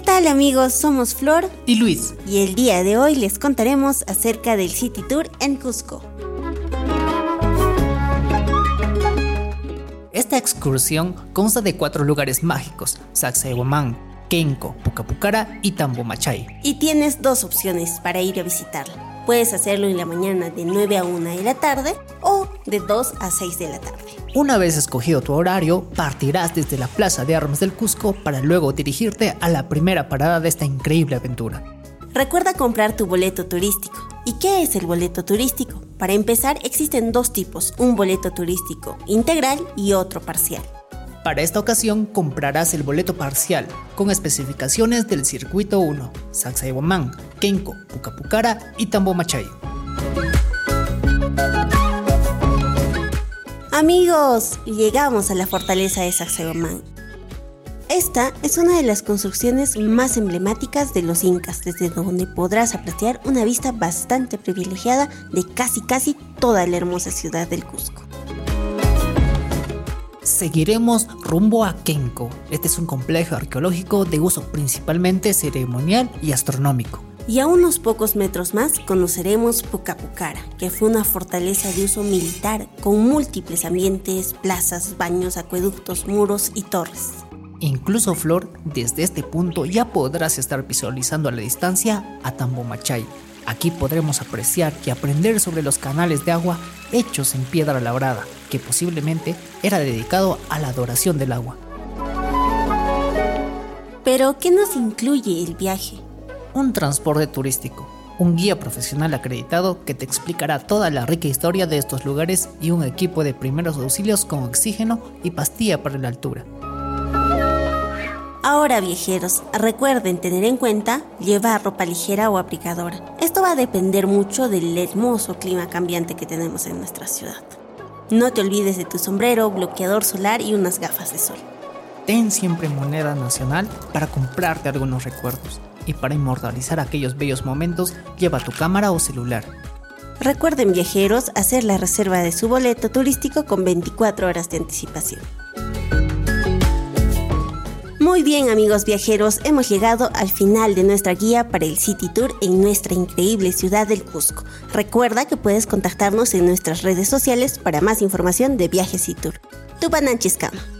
tal amigos? Somos Flor y Luis. Y el día de hoy les contaremos acerca del City Tour en Cusco. Esta excursión consta de cuatro lugares mágicos, Sacsayhuamán, Kenko, Pucapucara y Tambomachay. Y tienes dos opciones para ir a visitarlo. Puedes hacerlo en la mañana de 9 a 1 de la tarde de 2 a 6 de la tarde. Una vez escogido tu horario, partirás desde la Plaza de Armas del Cusco para luego dirigirte a la primera parada de esta increíble aventura. Recuerda comprar tu boleto turístico. ¿Y qué es el boleto turístico? Para empezar, existen dos tipos, un boleto turístico integral y otro parcial. Para esta ocasión comprarás el boleto parcial con especificaciones del circuito 1, Sacsayhuamán, Kenko, Pucapucara y Tambomachay. Amigos, llegamos a la fortaleza de Sacsayhuamán. Esta es una de las construcciones más emblemáticas de los incas, desde donde podrás apreciar una vista bastante privilegiada de casi casi toda la hermosa ciudad del Cusco seguiremos rumbo a Kenko. Este es un complejo arqueológico de uso principalmente ceremonial y astronómico. Y a unos pocos metros más conoceremos Pucapucara, que fue una fortaleza de uso militar con múltiples ambientes, plazas, baños, acueductos, muros y torres. Incluso Flor, desde este punto ya podrás estar visualizando a la distancia a Tambomachay. Aquí podremos apreciar y aprender sobre los canales de agua hechos en piedra labrada, que posiblemente era dedicado a la adoración del agua. Pero, ¿qué nos incluye el viaje? Un transporte turístico, un guía profesional acreditado que te explicará toda la rica historia de estos lugares y un equipo de primeros auxilios con oxígeno y pastilla para la altura. Ahora viajeros, recuerden tener en cuenta llevar ropa ligera o abrigadora. Esto va a depender mucho del hermoso clima cambiante que tenemos en nuestra ciudad. No te olvides de tu sombrero, bloqueador solar y unas gafas de sol. Ten siempre moneda nacional para comprarte algunos recuerdos y para inmortalizar aquellos bellos momentos lleva tu cámara o celular. Recuerden viajeros hacer la reserva de su boleto turístico con 24 horas de anticipación. Muy bien amigos viajeros, hemos llegado al final de nuestra guía para el City Tour en nuestra increíble ciudad del Cusco. Recuerda que puedes contactarnos en nuestras redes sociales para más información de Viajes y Tour. Tupananchiscama.